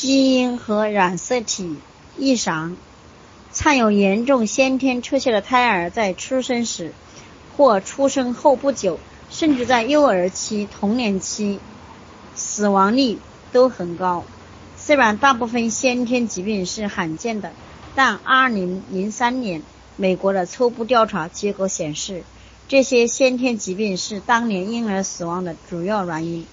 基因和染色体异常。患有严重先天缺陷的胎儿在出生时或出生后不久，甚至在幼儿期、童年期，死亡率都很高。虽然大部分先天疾病是罕见的，但2003年美国的初步调查结果显示，这些先天疾病是当年婴儿死亡的主要原因。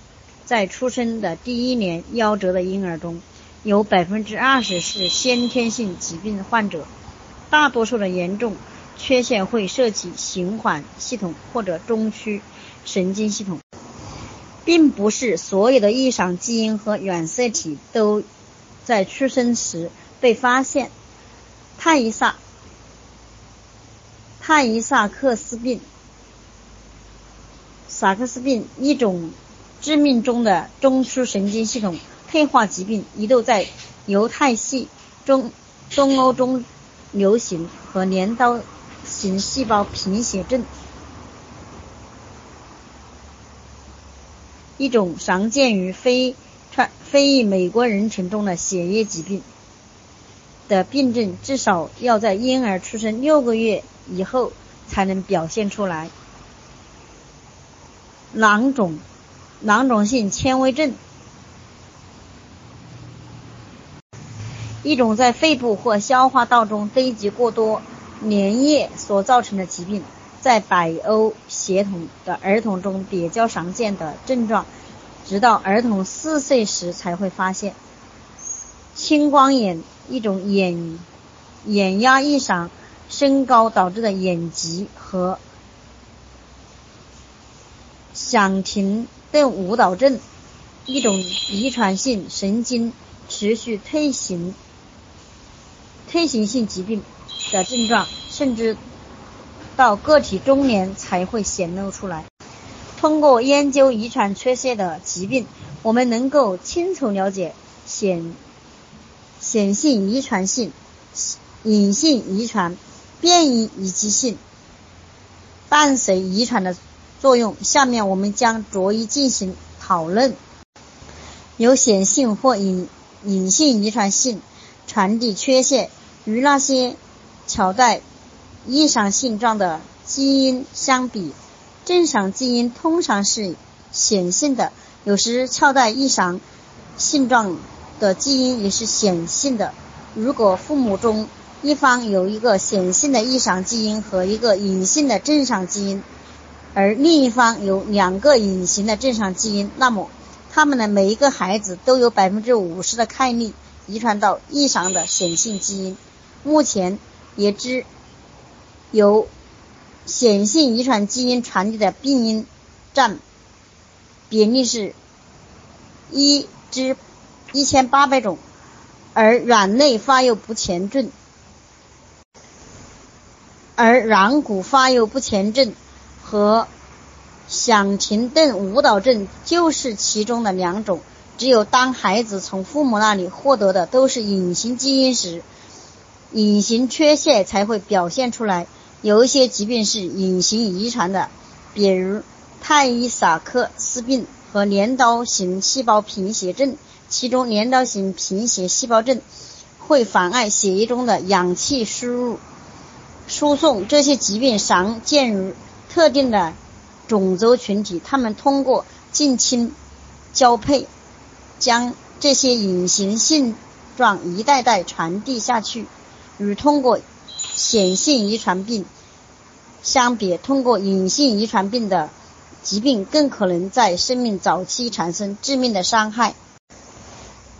在出生的第一年夭折的婴儿中，有20%是先天性疾病患者。大多数的严重缺陷会涉及循环系统或者中枢神经系统，并不是所有的异常基因和染色体都在出生时被发现。泰伊萨泰伊萨克斯病、萨克斯病一种致命中的中枢神经系统退化疾病，一度在犹太系中东欧中。流行和镰刀型细胞贫血症，一种常见于非传非裔美国人群中的血液疾病的病症，至少要在婴儿出生六个月以后才能表现出来。囊肿囊肿性纤维症。一种在肺部或消化道中堆积过多粘液所造成的疾病，在北欧血统的儿童中比较常见的症状，直到儿童四岁时才会发现。青光眼，一种眼眼压异常、升高导致的眼疾和响停顿舞蹈症，一种遗传性神经持续退行。退行性疾病的症状，甚至到个体中年才会显露出来。通过研究遗传缺陷的疾病，我们能够清楚了解显显性遗传性、隐性遗传、变异以及性伴随遗传的作用。下面我们将逐一进行讨论。有显性或隐隐性遗传性传递缺陷。与那些桥带异常性状的基因相比，正常基因通常是显性的。有时翘带异常性状的基因也是显性的。如果父母中一方有一个显性的异常基因和一个隐性的正常基因，而另一方有两个隐形的正常基因，那么他们的每一个孩子都有百分之五十的概率遗传到异常的显性基因。目前也知有显性遗传基因传递的病因占比例是一至一千八百种，而软内发育不全症，而软骨发育不全症和响停顿舞蹈症就是其中的两种。只有当孩子从父母那里获得的都是隐形基因时，隐形缺陷才会表现出来。有一些疾病是隐形遗传的，比如泰伊萨克斯病和镰刀型细胞贫血症。其中，镰刀型贫血细胞症会妨碍血液中的氧气输入输送。这些疾病常见于特定的种族群体，他们通过近亲交配将这些隐形性状一代代传递下去。与通过显性遗传病相比，通过隐性遗传病的疾病更可能在生命早期产生致命的伤害。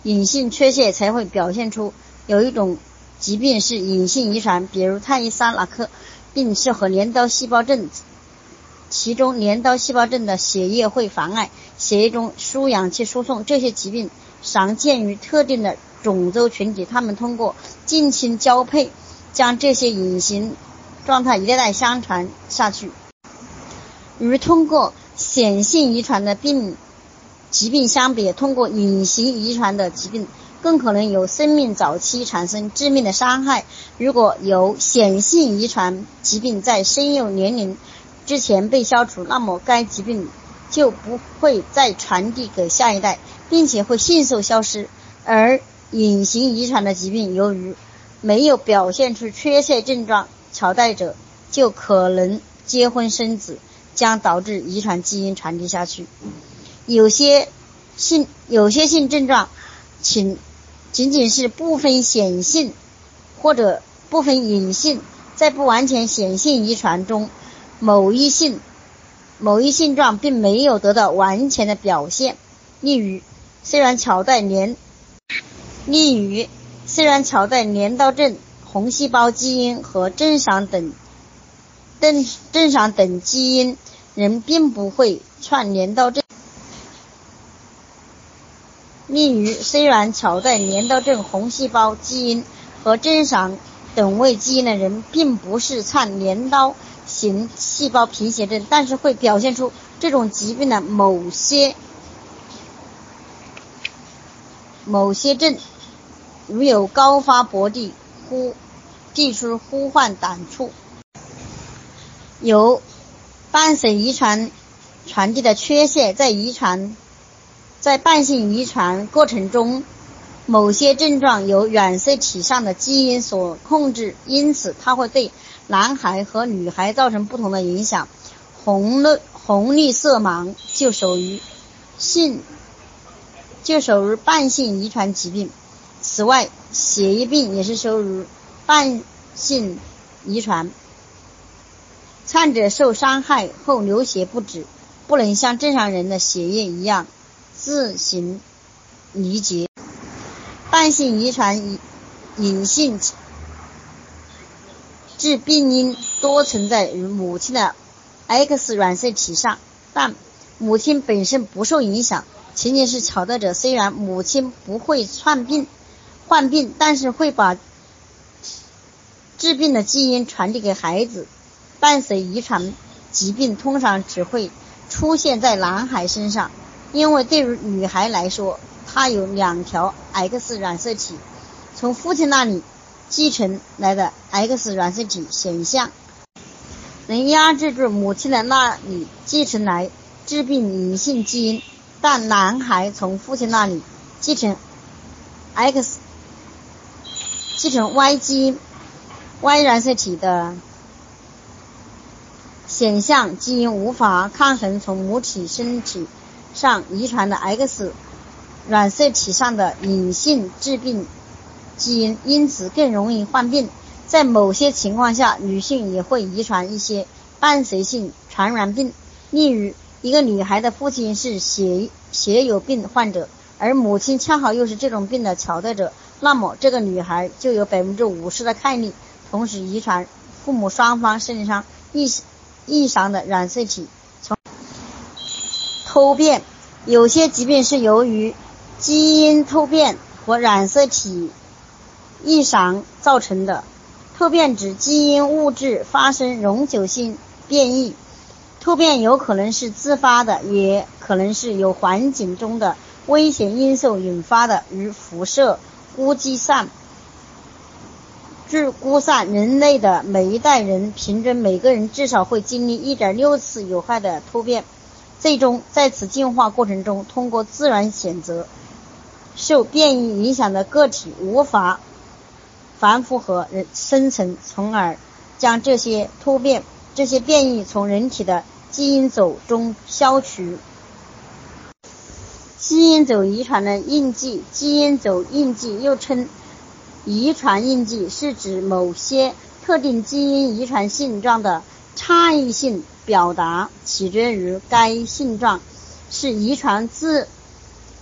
隐性缺陷才会表现出有一种疾病是隐性遗传，比如泰伊萨拉克病是和镰刀细胞症，其中镰刀细胞症的血液会妨碍血液中输氧气输送。这些疾病常见于特定的。种族群体，他们通过近亲交配，将这些隐形状态一代代相传下去。与通过显性遗传的病疾病相比，通过隐形遗传的疾病更可能有生命早期产生致命的伤害。如果有显性遗传疾病在生幼年龄之前被消除，那么该疾病就不会再传递给下一代，并且会迅速消失。而隐形遗传的疾病，由于没有表现出缺陷症状，乔带者就可能结婚生子，将导致遗传基因传递下去。有些性有些性症状，仅仅仅是部分显性或者部分隐性，在不完全显性遗传中，某一性某一性状并没有得到完全的表现。例如，虽然乔代连例如，虽然乔带镰刀症红细胞基因和正常等正正常等基因，人并不会串镰刀症。例如，虽然乔带镰刀症红细胞基因和正常等位基因的人并不是串镰刀型细胞贫血症，但是会表现出这种疾病的某些某些症。如有高发薄地呼地出呼唤胆处，有伴随遗传传递的缺陷，在遗传在伴性遗传过程中，某些症状由染色体上的基因所控制，因此它会对男孩和女孩造成不同的影响。红绿红绿色盲就属于性就属于伴性遗传疾病。此外，血液病也是属于伴性遗传。患者受伤害后流血不止，不能像正常人的血液一样自行凝结。伴性遗传隐隐性致病因多存在于母亲的 X 染色体上，但母亲本身不受影响。仅仅是，乔带者虽然母亲不会患病。患病，但是会把治病的基因传递给孩子。伴随遗传疾病通常只会出现在男孩身上，因为对于女孩来说，她有两条 X 染色体，从父亲那里继承来的 X 染色体显像，能压制住母亲的那里继承来治病隐性基因，但男孩从父亲那里继承 X。继承 Y 基 Y 染色体的显像基因无法抗衡从母体身体上遗传的 X 染色体上的隐性致病基因，因此更容易患病。在某些情况下，女性也会遗传一些伴随性传染病。例如，一个女孩的父亲是血血友病患者，而母亲恰好又是这种病的乔带者。那么，这个女孩就有百分之五十的概率同时遗传父母双方身上异异常的染色体。从突变，有些疾病是由于基因突变和染色体异常造成的。突变指基因物质发生永久性变异。突变有可能是自发的，也可能是由环境中的危险因素引发的，如辐射。估计上，据估算，人类的每一代人平均每个人至少会经历一点六次有害的突变，最终在此进化过程中，通过自然选择，受变异影响的个体无法繁复和人生存，从而将这些突变、这些变异从人体的基因组中消除。基因组遗传的印记，基因组印记又称遗传印记，是指某些特定基因遗传性状的差异性表达，取决于该性状是遗传自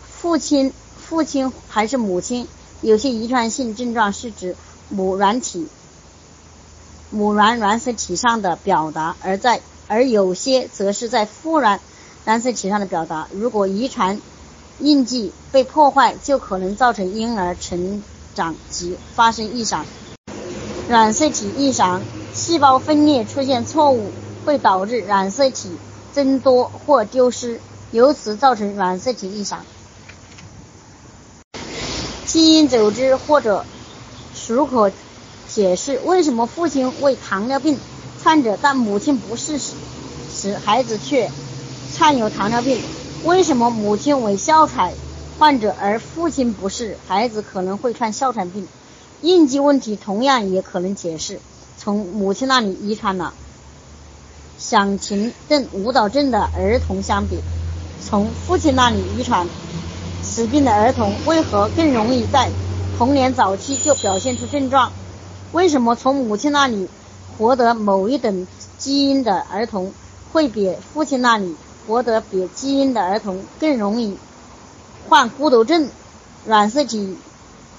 父亲、父亲还是母亲。有些遗传性症状是指母软体、母卵染色体上的表达，而在而有些则是在父卵染色体上的表达。如果遗传印记被破坏，就可能造成婴儿成长及发生异常。染色体异常，细胞分裂出现错误，会导致染色体增多或丢失，由此造成染色体异常。基因组织或者许可解释为什么父亲为糖尿病患者，但母亲不是时，孩子却患有糖尿病。为什么母亲为哮喘患者，而父亲不是，孩子可能会患哮喘病。应激问题同样也可能解释，从母亲那里遗传了响琴症、舞蹈症的儿童相比，从父亲那里遗传此病的儿童为何更容易在童年早期就表现出症状？为什么从母亲那里获得某一等基因的儿童会比父亲那里获得别基因的儿童更容易患孤独症、染色体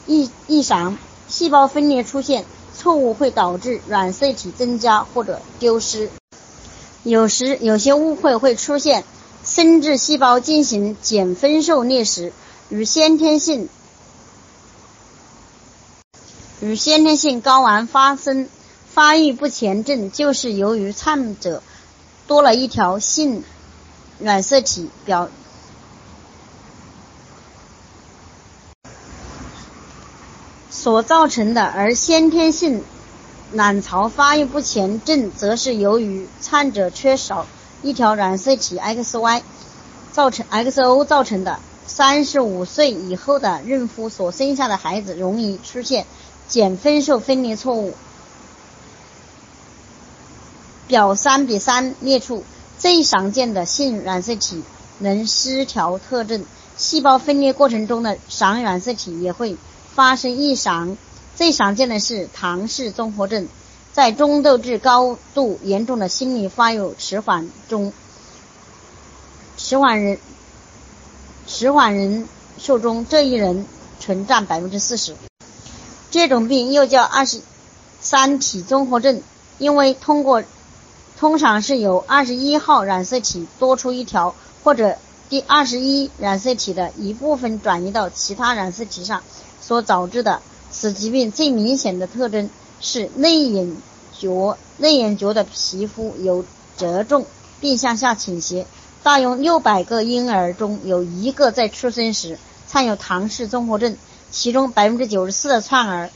异异常？细胞分裂出现错误会导致染色体增加或者丢失。有时有些误会会出现生殖细胞进行减分受裂时，与先天性与先天性睾丸发生发育不全症，就是由于患者多了一条性染色体表。所造成的，而先天性卵巢发育不全症则是由于患者缺少一条染色体 XY 造成 XO 造成的。三十五岁以后的孕妇所生下的孩子容易出现减分受分离错误。表三比三列出最常见的性染色体能失调特征，细胞分裂过程中的常染色体也会。发生异常，最常见的是唐氏综合症，在中度至高度严重的心理发育迟缓中，迟缓人迟缓人数中这一人存占百分之四十。这种病又叫二十三体综合症，因为通过通常是由二十一号染色体多出一条，或者第二十一染色体的一部分转移到其他染色体上。所导致的此疾病最明显的特征是内眼角内眼角的皮肤有褶皱并向下倾斜。大约六百个婴儿中有一个在出生时患有唐氏综合症，其中百分之九十四的患儿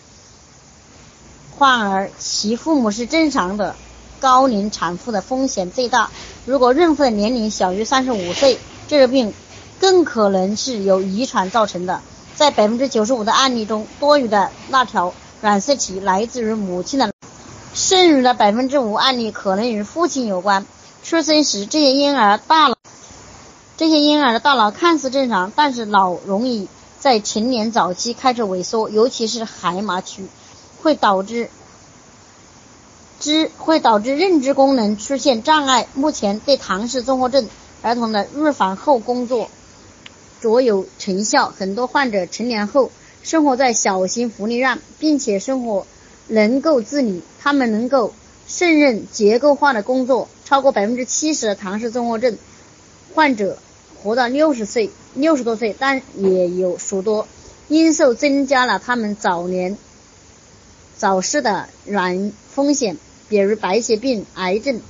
患儿其父母是正常的，高龄产妇的风险最大。如果孕妇的年龄小于三十五岁，这个病更可能是由遗传造成的。在百分之九十五的案例中，多余的那条染色体来自于母亲的，剩余的百分之五案例可能与父亲有关。出生时，这些婴儿大脑，这些婴儿的大脑看似正常，但是脑容易在成年早期开始萎缩，尤其是海马区，会导致知会导致认知功能出现障碍。目前对唐氏综合症儿童的预防后工作。卓有成效。很多患者成年后生活在小型福利院，并且生活能够自理，他们能够胜任结构化的工作。超过百分之七十的唐氏综合症患者活到六十岁、六十多岁，但也有许多因素增加了他们早年早逝的软风险，比如白血病、癌症、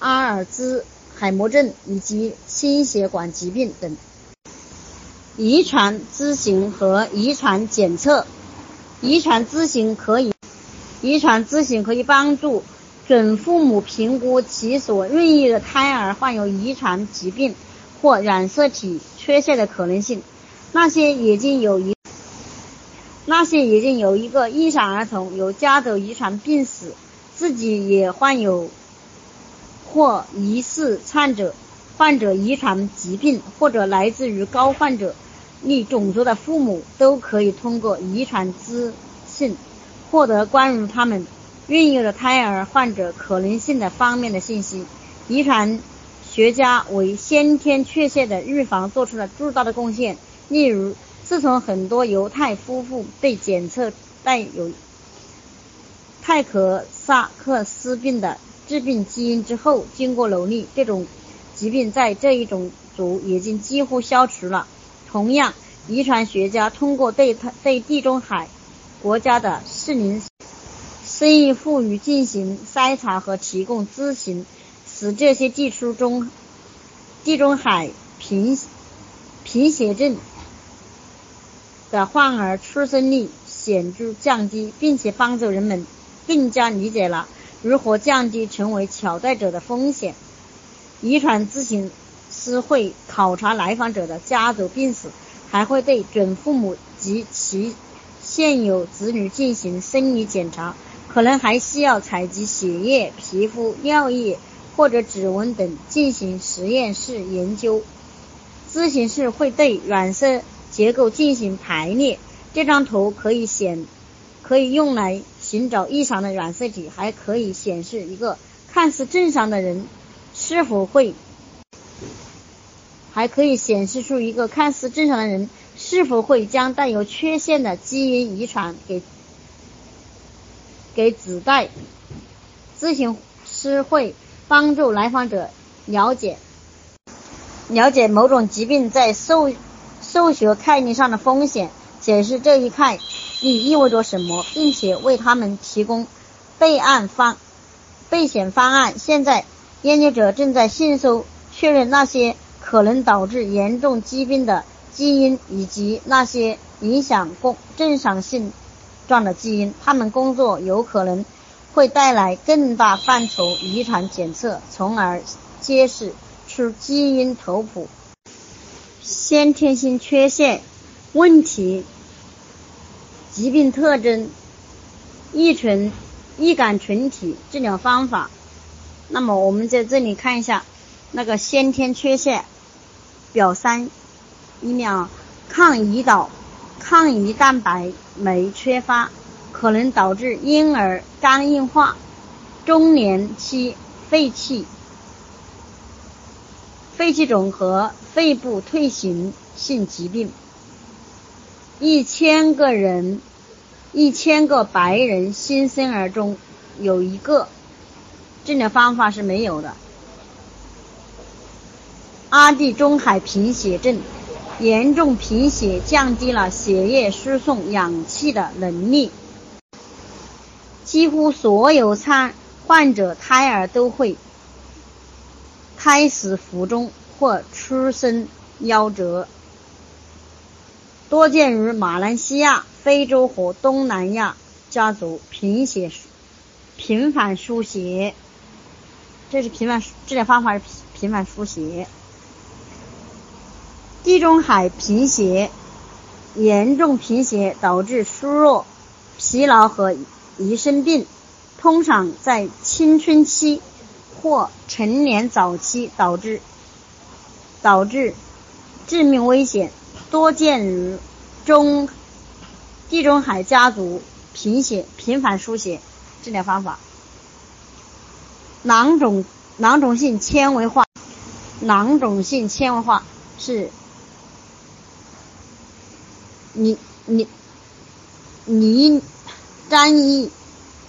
阿尔兹海默症以及心血管疾病等。遗传咨询和遗传检测，遗传咨询可以，遗传咨询可以帮助准父母评估其所孕育的胎儿患有遗传疾病或染色体缺陷的可能性。那些已经有一，那些已经有一个异常儿童有家族遗传病史，自己也患有或疑似患者患者遗传疾病，或者来自于高患者。你种族的父母都可以通过遗传资讯获得关于他们孕育的胎儿患者可能性的方面的信息。遗传学家为先天缺陷的预防做出了巨大的贡献。例如，自从很多犹太夫妇被检测带有泰克萨克斯病的致病基因之后，经过努力，这种疾病在这一种族已经几乎消除了。同样，遗传学家通过对他对地中海国家的适龄生育妇女进行筛查和提供咨询，使这些地区中地中海贫贫血症的患儿出生率显著降低，并且帮助人们更加理解了如何降低成为挑带者的风险。遗传咨询。师会考察来访者的家族病史，还会对准父母及其现有子女进行生理检查，可能还需要采集血液、皮肤、尿液或者指纹等进行实验室研究。咨询室会对染色结构进行排列。这张图可以显，可以用来寻找异常的染色体，还可以显示一个看似正常的人是否会，还可以显示出一个看似正常的人是否会将带有缺陷的基因遗传给给子代。咨询师会帮助来访者了解。了解某种疾病在受受学概念上的风险，解释这一概率意味着什么，并且为他们提供备案方备选方案。现在，研究者正在迅速确认那些可能导致严重疾病的基因以及那些影响共正常性状的基因。他们工作有可能会带来更大范畴遗传检测，从而揭示。出基因图谱、先天性缺陷、问题、疾病特征、易醇易感群体治疗方法。那么我们在这里看一下那个先天缺陷表三一面抗胰岛抗胰蛋白酶缺乏，可能导致婴儿肝硬化、中年期肺气。肺气肿和肺部退行性疾病，一千个人，一千个白人新生儿中有一个，治疗方法是没有的。阿地中海贫血症，严重贫血降低了血液输送氧气的能力，几乎所有参患者胎儿都会。胎死腹中或出生夭折，多见于马来西亚、非洲和东南亚家族。贫血频繁输血，这是频繁治疗方法是频繁输血。地中海贫血，严重贫血导致虚弱、疲劳和疑生病，通常在青春期。或成年早期导致导致致命危险，多见于中地中海家族贫血频繁输血治疗方法。囊肿囊肿性纤维化，囊肿性纤维化是你你你粘液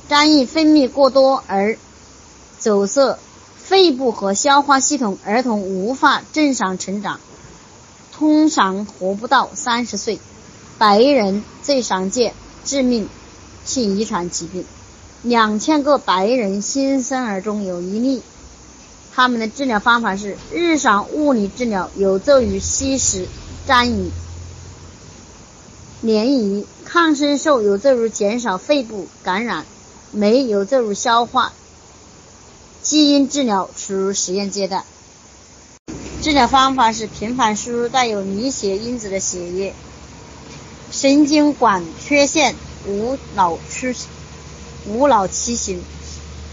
粘液分泌过多而走色。肺部和消化系统，儿童无法正常成长，通常活不到三十岁。白人最常见致命性遗传疾病，两千个白人新生儿中有一例。他们的治疗方法是日常物理治疗，有助于吸食粘液、粘液；抗生素有助于减少肺部感染，酶有助于消化。基因治疗处于实验阶段，治疗方法是频繁输入带有凝血因子的血液。神经管缺陷无脑出无脑畸形，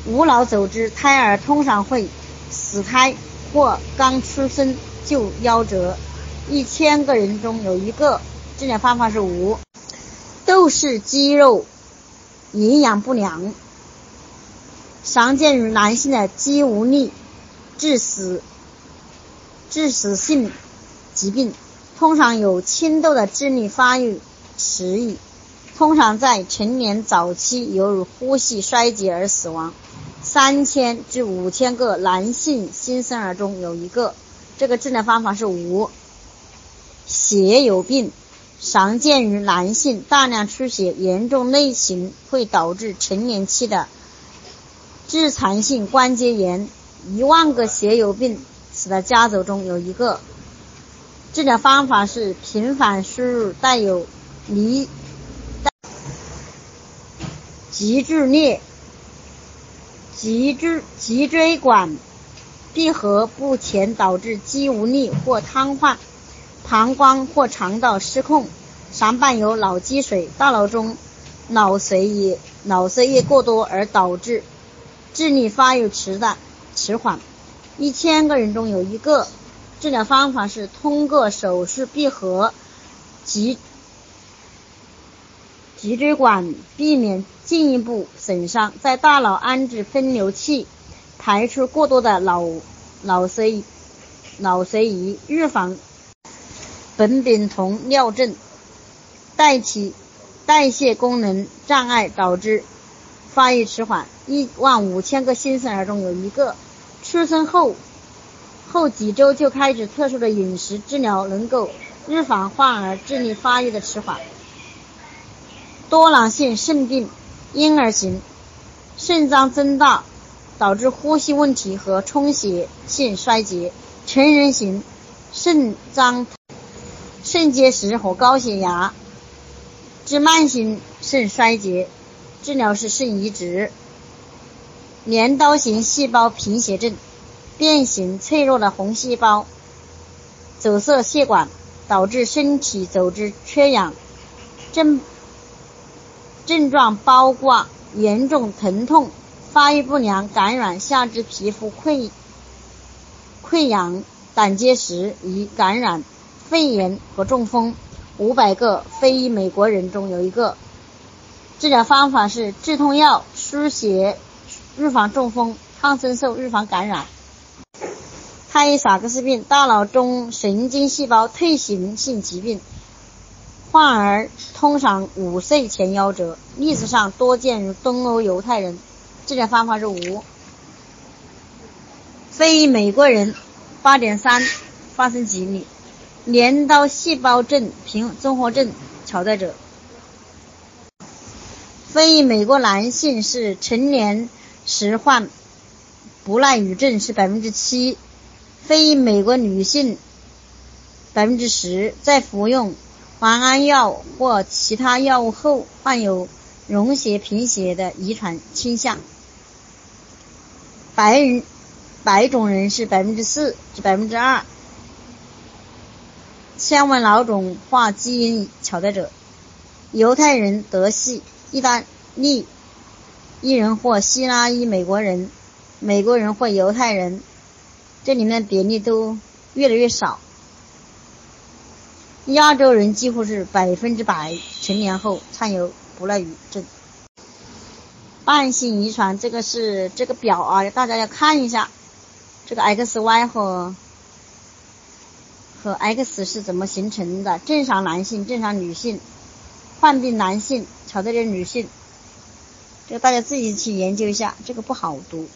无脑组织胎儿通常会死胎或刚出生就夭折，一千个人中有一个。治疗方法是无窦氏肌肉营养不良。常见于男性的肌无力致死致死性疾病，通常有轻度的智力发育迟疑，通常在成年早期由于呼吸衰竭而死亡。三千至五千个男性新生儿中有一个。这个治疗方法是无血友病，常见于男性，大量出血，严重类型会导致成年期的。致残性关节炎，一万个血友病史的家族中有一个。治疗方法是频繁输入带有离脊柱裂、脊柱脊椎管闭合不全导致肌无力或瘫痪、膀胱或肠道失控，常伴有脑积水，大脑中脑髓液脑髓液过多而导致智力发育迟的迟缓，一千个人中有一个。治疗方法是通过手术闭合脊脊椎管，避免进一步损伤，在大脑安置分流器，排出过多的脑脑髓脑髓液，预防苯丙酮尿症，代替代谢功能障碍导致发育迟缓。一万五千个新生儿中有一个出生后。后几周就开始特殊的饮食治疗，能够预防患儿智力发育的迟缓。多囊性肾病，婴儿型，肾脏增大导致呼吸问题和充血性衰竭；成人型，肾脏肾结石和高血压致慢性肾衰竭，治疗是肾移植。镰刀型细胞贫血症。变形脆弱的红细胞阻塞血管，导致身体组织缺氧，症症状包括严重疼痛、发育不良、感染、下肢皮肤溃溃疡、胆结石、与感染、肺炎和中风。五百个非美国人中有一个。治疗方法是止痛药、输血预防中风、抗生素预防感染。泰萨克斯病，大脑中神经细胞退行性疾病，患儿通常五岁前夭折，历史上多见于东欧犹太人，治疗方法是无。非美国人八点三发生几率，镰刀细胞症平综合症潜在者，非美国男性是成年时患不耐郁症是百分之七。非美国女性百分之十在服用磺胺药或其他药物后患有溶血贫血的遗传倾向。白人白种人是百分之四至百分之二。千万脑肿化基因潜在者。犹太人、德系、意大利裔人或希腊裔美国人、美国人或犹太人。这里面比例都越来越少，亚洲人几乎是百分之百成年后患有不耐郁症。伴性遗传这个是这个表啊，大家要看一下，这个 X、Y 和和 X 是怎么形成的？正常男性、正常女性、患病男性、巧克力女性，这个大家自己去研究一下，这个不好读。